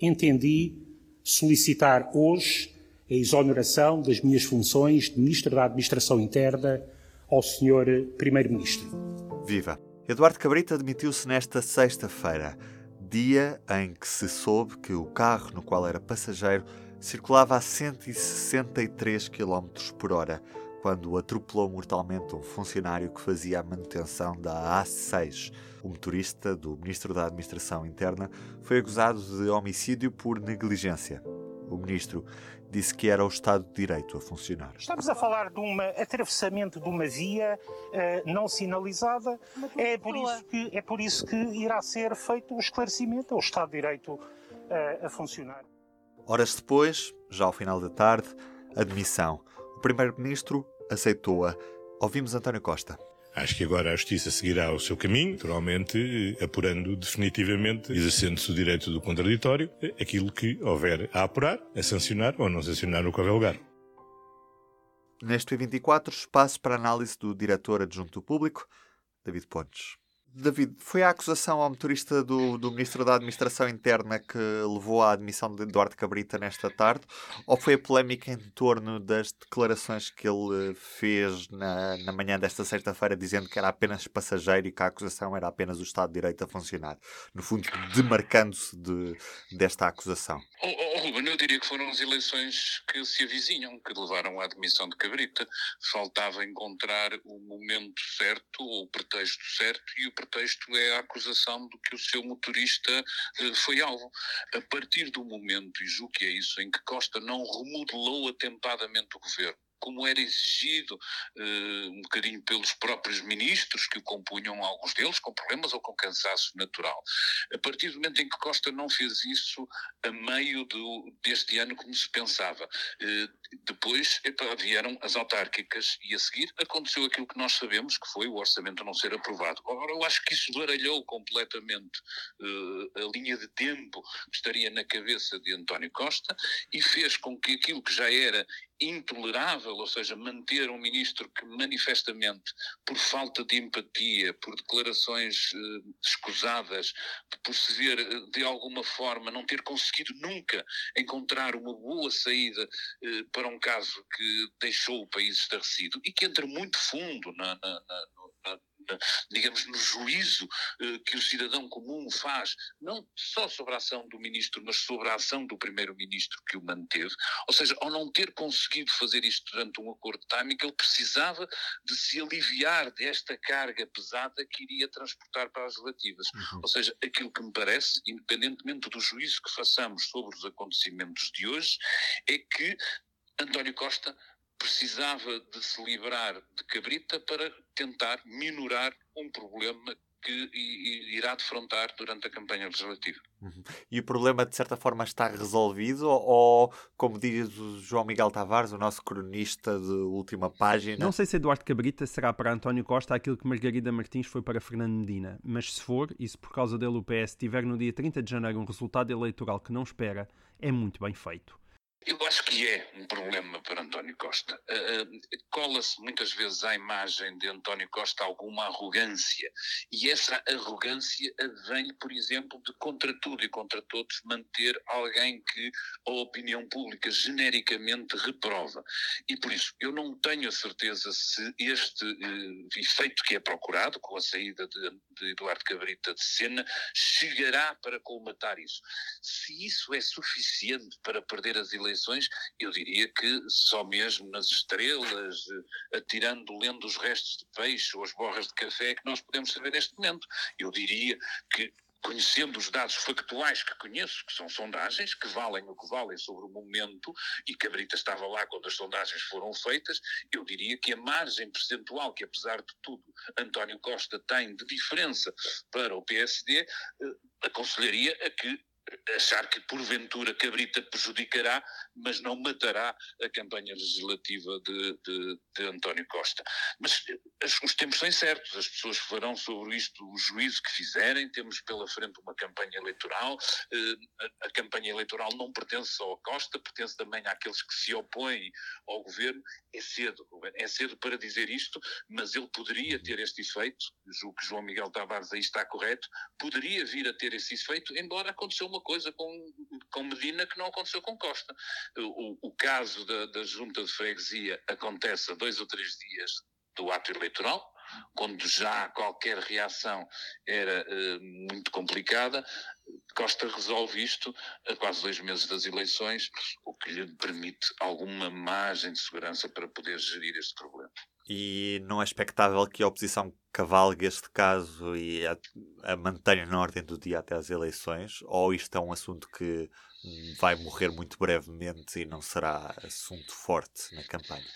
entendi solicitar hoje a exoneração das minhas funções de Ministro da Administração Interna ao Sr. Primeiro-Ministro. Viva! Eduardo Cabrita demitiu-se nesta sexta-feira, dia em que se soube que o carro no qual era passageiro circulava a 163 km por hora quando atropelou mortalmente um funcionário que fazia a manutenção da A6. O motorista do Ministro da Administração Interna foi acusado de homicídio por negligência. O ministro disse que era o Estado de Direito a funcionar. Estamos a falar de um atravessamento de uma via uh, não sinalizada. É por, isso que, é por isso que irá ser feito o esclarecimento, é o Estado de Direito uh, a funcionar. Horas depois, já ao final da tarde, admissão. O Primeiro-Ministro aceitou-a. Ouvimos António Costa. Acho que agora a Justiça seguirá o seu caminho, naturalmente apurando definitivamente, exercendo-se o direito do contraditório, aquilo que houver a apurar, a sancionar ou não sancionar no qualquer lugar. Neste 24, espaço para análise do diretor adjunto público, David Pontes. David, foi a acusação ao motorista do, do Ministro da Administração Interna que levou à admissão de Eduardo Cabrita nesta tarde? Ou foi a polémica em torno das declarações que ele fez na, na manhã desta sexta-feira, dizendo que era apenas passageiro e que a acusação era apenas o Estado de Direito a funcionar? No fundo, demarcando-se de, desta acusação. Oh, oh, Ruben, eu diria que foram as eleições que se avizinham, que levaram à admissão de Cabrita. Faltava encontrar o momento certo, ou o pretexto certo, e o pretexto pretexto é a acusação de que o seu motorista eh, foi alvo. A partir do momento, e julgo que é isso, em que Costa não remodelou atempadamente o governo, como era exigido uh, um bocadinho pelos próprios ministros que o compunham, alguns deles com problemas ou com cansaço natural. A partir do momento em que Costa não fez isso a meio do, deste ano como se pensava, uh, depois epa, vieram as autárquicas e a seguir aconteceu aquilo que nós sabemos que foi o orçamento não ser aprovado. Agora eu acho que isso baralhou completamente uh, a linha de tempo que estaria na cabeça de António Costa e fez com que aquilo que já era intolerável, ou seja, manter um ministro que manifestamente, por falta de empatia, por declarações eh, escusadas, por se ver eh, de alguma forma não ter conseguido nunca encontrar uma boa saída eh, para um caso que deixou o país estarrecido e que entra muito fundo na, na, na, digamos, no juízo eh, que o cidadão comum faz, não só sobre a ação do ministro, mas sobre a ação do primeiro-ministro que o manteve, ou seja, ao não ter conseguido fazer isto durante um acordo de timing, ele precisava de se aliviar desta carga pesada que iria transportar para as relativas. Uhum. Ou seja, aquilo que me parece, independentemente do juízo que façamos sobre os acontecimentos de hoje, é que António Costa precisava de se livrar de Cabrita para tentar minorar um problema que irá defrontar durante a campanha legislativa. Uhum. E o problema, de certa forma, está resolvido? Ou, como diz o João Miguel Tavares, o nosso cronista de última página... Não sei se Eduardo Cabrita será para António Costa aquilo que Margarida Martins foi para Fernando Medina, mas se for, e se por causa dele o PS tiver no dia 30 de janeiro um resultado eleitoral que não espera, é muito bem feito. Eu acho que é um problema para António Costa. Uh, Cola-se muitas vezes à imagem de António Costa alguma arrogância. E essa arrogância vem, por exemplo, de contra tudo e contra todos manter alguém que a opinião pública genericamente reprova. E por isso, eu não tenho a certeza se este uh, efeito que é procurado, com a saída de, de Eduardo Cabrita de cena, chegará para colmatar isso. Se isso é suficiente para perder as eleições, eleições, eu diria que só mesmo nas estrelas, eh, atirando, lendo os restos de peixe ou as borras de café, que nós podemos saber neste momento. Eu diria que conhecendo os dados factuais que conheço, que são sondagens, que valem o que valem sobre o momento, e Cabrita estava lá quando as sondagens foram feitas, eu diria que a margem percentual que, apesar de tudo, António Costa tem de diferença para o PSD, eh, aconselharia a que achar que porventura Cabrita prejudicará, mas não matará a campanha legislativa de, de, de António Costa. Mas os tempos são certos, as pessoas farão sobre isto o juízo que fizerem, temos pela frente uma campanha eleitoral, eh, a, campanha eleitoral não pertence só a Costa, pertence também àqueles que se opõem ao governo. É cedo, é cedo para dizer isto, mas ele poderia ter este efeito, julgo que João Miguel Tavares aí está correto, poderia vir a ter esse efeito, embora aconteceu uma coisa com, com Medina que não aconteceu com Costa. O, o caso da, da junta de freguesia acontece a dois ou três dias do ato eleitoral, quando já qualquer reação era uh, muito complicada. Costa resolve isto a quase dois meses das eleições, o que lhe permite alguma margem de segurança para poder gerir este problema. E não é expectável que a oposição cavalgue este caso e a, a mantenha na ordem do dia até às eleições? Ou isto é um assunto que vai morrer muito brevemente e não será assunto forte na campanha?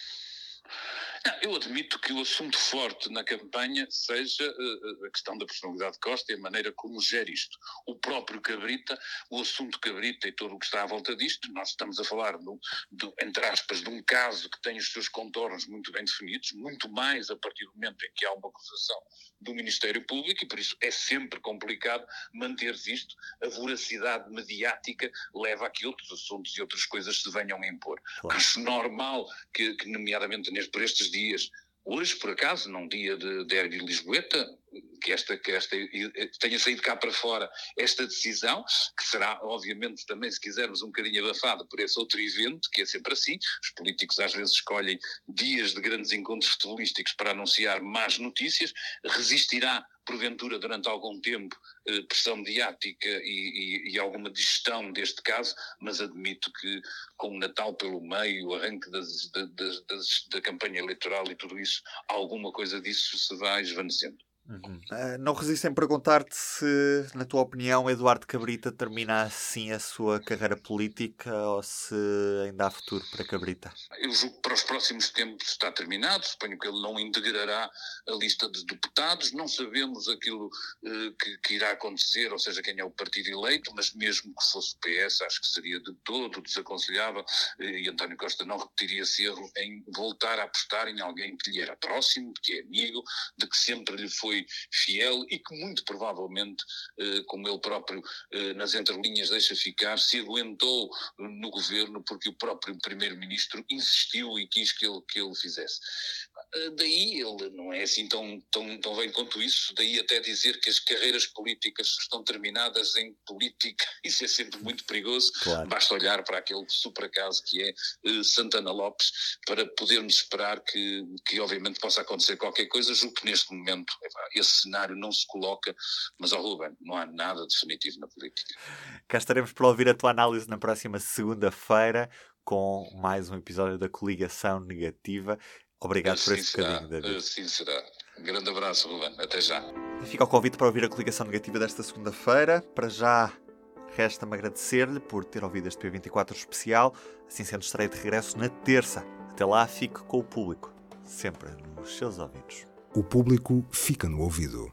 Não, eu admito que o assunto forte na campanha seja uh, a questão da personalidade de Costa e a maneira como gera isto. O próprio Cabrita, o assunto Cabrita e tudo o que está à volta disto, nós estamos a falar, do, do, entre aspas, de um caso que tem os seus contornos muito bem definidos, muito mais a partir do momento em que há uma acusação do Ministério Público e por isso é sempre complicado manter-se isto. A voracidade mediática leva a que outros assuntos e outras coisas se venham a impor. Claro. Acho normal que, que nomeadamente neste, por estes dias. Hoje, por acaso, num dia de derby Lisboeta, que esta, que esta tenha saído cá para fora esta decisão, que será, obviamente, também, se quisermos, um bocadinho abafada por esse outro evento, que é sempre assim. Os políticos às vezes escolhem dias de grandes encontros futebolísticos para anunciar más notícias, resistirá porventura, durante algum tempo, eh, pressão mediática e, e, e, alguma digestão deste caso, mas admito que, com o Natal pelo meio, o arranque das, das, das, da campanha eleitoral e tudo isso, alguma coisa disso se vai esvanecendo. Uhum. Uh, não resisto em perguntar-te se, na tua opinião, Eduardo Cabrita termina assim a sua carreira política ou se ainda há futuro para Cabrita. Eu julgo que para os próximos tempos está terminado. Suponho que ele não integrará a lista de deputados. Não sabemos aquilo uh, que, que, irá acontecer, ou seja, quem é o partido eleito, mas mesmo que fosse o PS, acho que seria de todo desaconselhável uh, e António Costa não repetiria esse erro em voltar a apostar em alguém que lhe era próximo, que é amigo, de que sempre lhe foi fiel e que muito provavelmente, eh, como ele próprio eh, nas entrelinhas deixa ficar, se aguentou no governo porque o próprio primeiro-ministro insistiu e quis que ele, que ele fizesse. Eh, daí ele não é assim tão, tão, tão bem quanto isso, daí até dizer que as carreiras políticas estão terminadas em política, isso é sempre muito perigoso. Claro. Basta olhar para aquele super caso que é Santana Lopes para podermos esperar que, que obviamente possa acontecer qualquer coisa. Julgo que neste momento esse cenário não se coloca, mas, ao oh, Ruben, não há nada definitivo na política. Cá estaremos para ouvir a tua análise na próxima segunda-feira com mais um episódio da Coligação Negativa. Obrigado assim por este será, bocadinho, David. Assim será. Um grande abraço, Ruben. Até já. Fica o convite para ouvir a Coligação Negativa desta segunda-feira. Para já, resta-me agradecer-lhe por ter ouvido este P24 especial. Assim sendo, estarei de regresso na terça. Até lá, fique com o público, sempre nos seus ouvidos. O público fica no ouvido.